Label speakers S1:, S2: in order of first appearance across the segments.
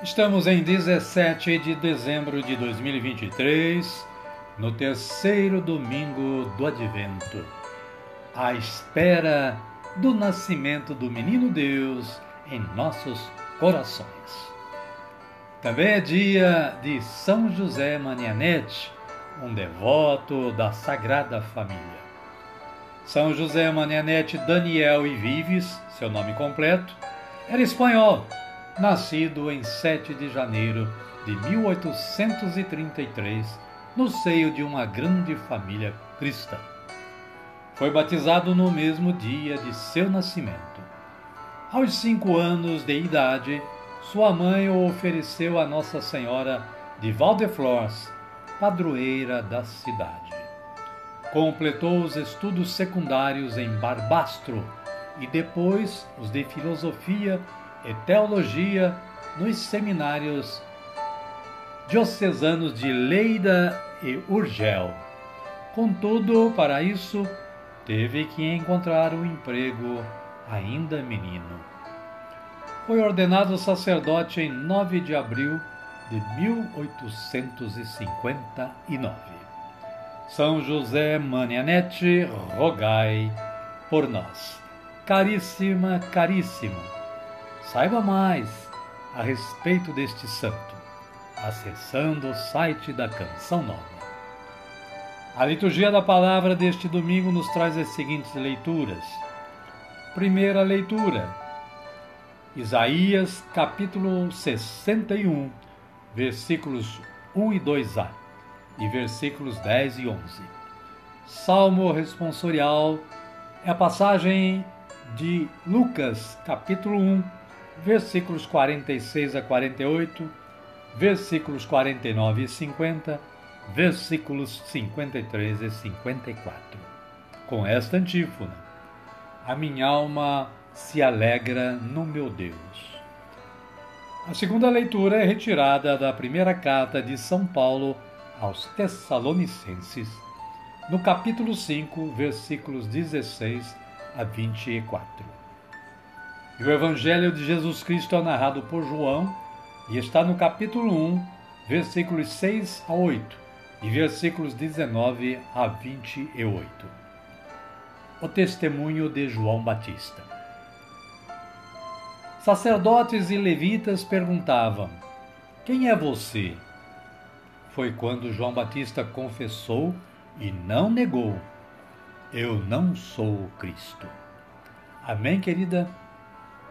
S1: Estamos em 17 de dezembro de 2023, no terceiro domingo do Advento, à espera do nascimento do Menino Deus em nossos corações. Também é dia de São José Manianete, um devoto da Sagrada Família. São José Manianete Daniel e Vives, seu nome completo, era espanhol nascido em 7 de janeiro de 1833, no seio de uma grande família cristã. Foi batizado no mesmo dia de seu nascimento. Aos cinco anos de idade, sua mãe o ofereceu a Nossa Senhora de Valdeflores, padroeira da cidade. Completou os estudos secundários em Barbastro e depois os de filosofia e teologia nos seminários diocesanos de Leida e Urgel. Contudo, para isso, teve que encontrar um emprego ainda menino. Foi ordenado sacerdote em 9 de abril de 1859. São José Manianete, rogai por nós. Caríssima, caríssimo Saiba mais a respeito deste santo acessando o site da Canção Nova. A liturgia da palavra deste domingo nos traz as seguintes leituras. Primeira leitura: Isaías, capítulo 61, versículos 1 e 2a e versículos 10 e 11. Salmo responsorial é a passagem de Lucas, capítulo 1, versículos 46 a 48, versículos 49 e 50, versículos 53 e 54. Com esta antífona: A minha alma se alegra no meu Deus. A segunda leitura é retirada da primeira carta de São Paulo aos Tessalonicenses, no capítulo 5, versículos 16 a 24. E o Evangelho de Jesus Cristo é narrado por João e está no capítulo 1, versículos 6 a 8 e versículos 19 a 28. O testemunho de João Batista. Sacerdotes e levitas perguntavam: Quem é você? Foi quando João Batista confessou e não negou: Eu não sou o Cristo. Amém, querida?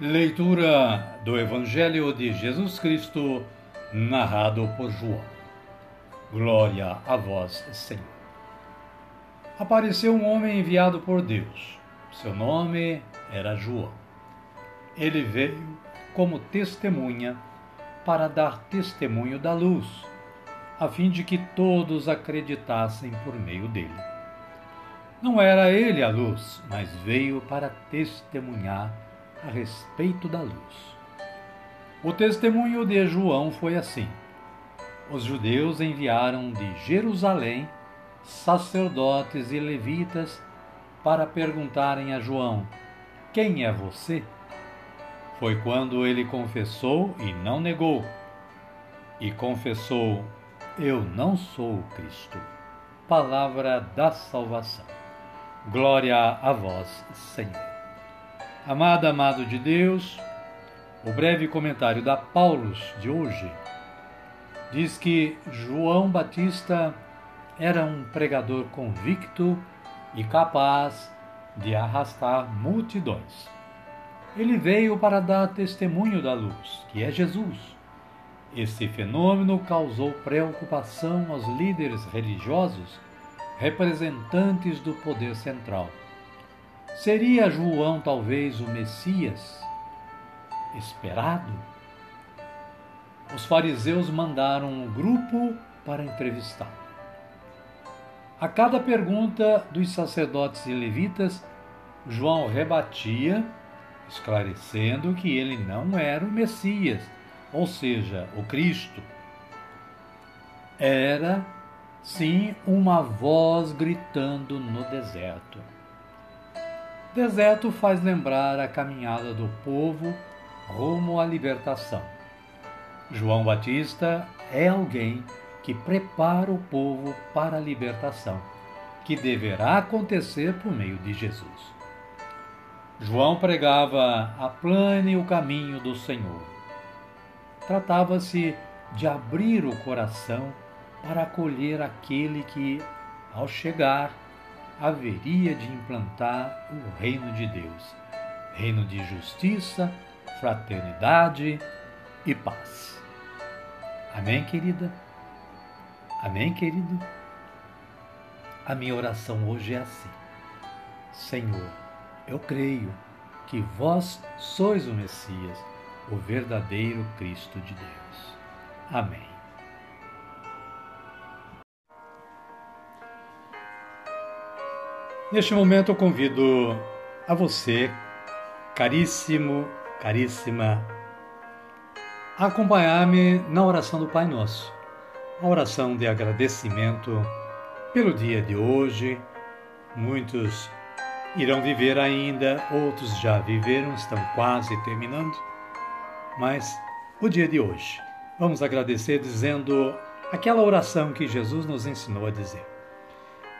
S1: Leitura do Evangelho de Jesus Cristo, narrado por João. Glória a vós, Senhor. Apareceu um homem enviado por Deus. Seu nome era João. Ele veio como testemunha para dar testemunho da luz, a fim de que todos acreditassem por meio dele. Não era ele a luz, mas veio para testemunhar a respeito da luz. O testemunho de João foi assim: os judeus enviaram de Jerusalém sacerdotes e levitas para perguntarem a João: Quem é você? Foi quando ele confessou e não negou, e confessou: Eu não sou o Cristo. Palavra da salvação. Glória a vós, Senhor. Amada, amado de Deus, o breve comentário da Paulus de hoje diz que João Batista era um pregador convicto e capaz de arrastar multidões. Ele veio para dar testemunho da luz, que é Jesus. Esse fenômeno causou preocupação aos líderes religiosos, representantes do poder central. Seria João talvez o Messias esperado? Os fariseus mandaram um grupo para entrevistá-lo. A cada pergunta dos sacerdotes e levitas, João rebatia, esclarecendo que ele não era o Messias, ou seja, o Cristo. Era, sim, uma voz gritando no deserto. Deserto faz lembrar a caminhada do povo rumo à libertação. João Batista é alguém que prepara o povo para a libertação, que deverá acontecer por meio de Jesus. João pregava aplane o caminho do Senhor. Tratava-se de abrir o coração para acolher aquele que, ao chegar, haveria de implantar o reino de Deus, reino de justiça, fraternidade e paz. Amém, querida? Amém, querido? A minha oração hoje é assim: Senhor, eu creio que vós sois o Messias, o verdadeiro Cristo de Deus. Amém. Neste momento eu convido a você, caríssimo, caríssima, a acompanhar-me na oração do Pai Nosso, a oração de agradecimento pelo dia de hoje. Muitos irão viver ainda, outros já viveram, estão quase terminando, mas o dia de hoje, vamos agradecer dizendo aquela oração que Jesus nos ensinou a dizer.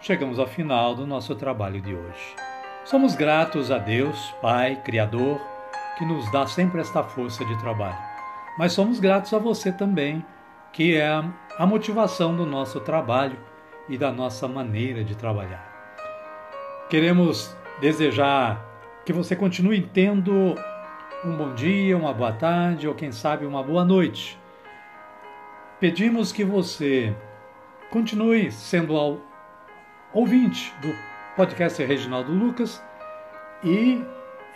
S1: chegamos ao final do nosso trabalho de hoje. Somos gratos a Deus, Pai, Criador, que nos dá sempre esta força de trabalho. Mas somos gratos a você também, que é a motivação do nosso trabalho e da nossa maneira de trabalhar. Queremos desejar que você continue tendo um bom dia, uma boa tarde ou quem sabe uma boa noite. Pedimos que você continue sendo ouvinte do podcast Reginaldo Lucas e,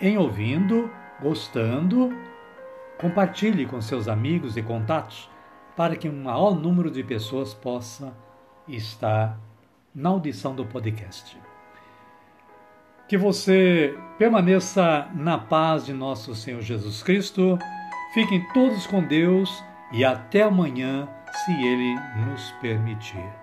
S1: em ouvindo, gostando, compartilhe com seus amigos e contatos para que um maior número de pessoas possa estar na audição do podcast. Que você permaneça na paz de nosso Senhor Jesus Cristo. Fiquem todos com Deus e até amanhã, se Ele nos permitir.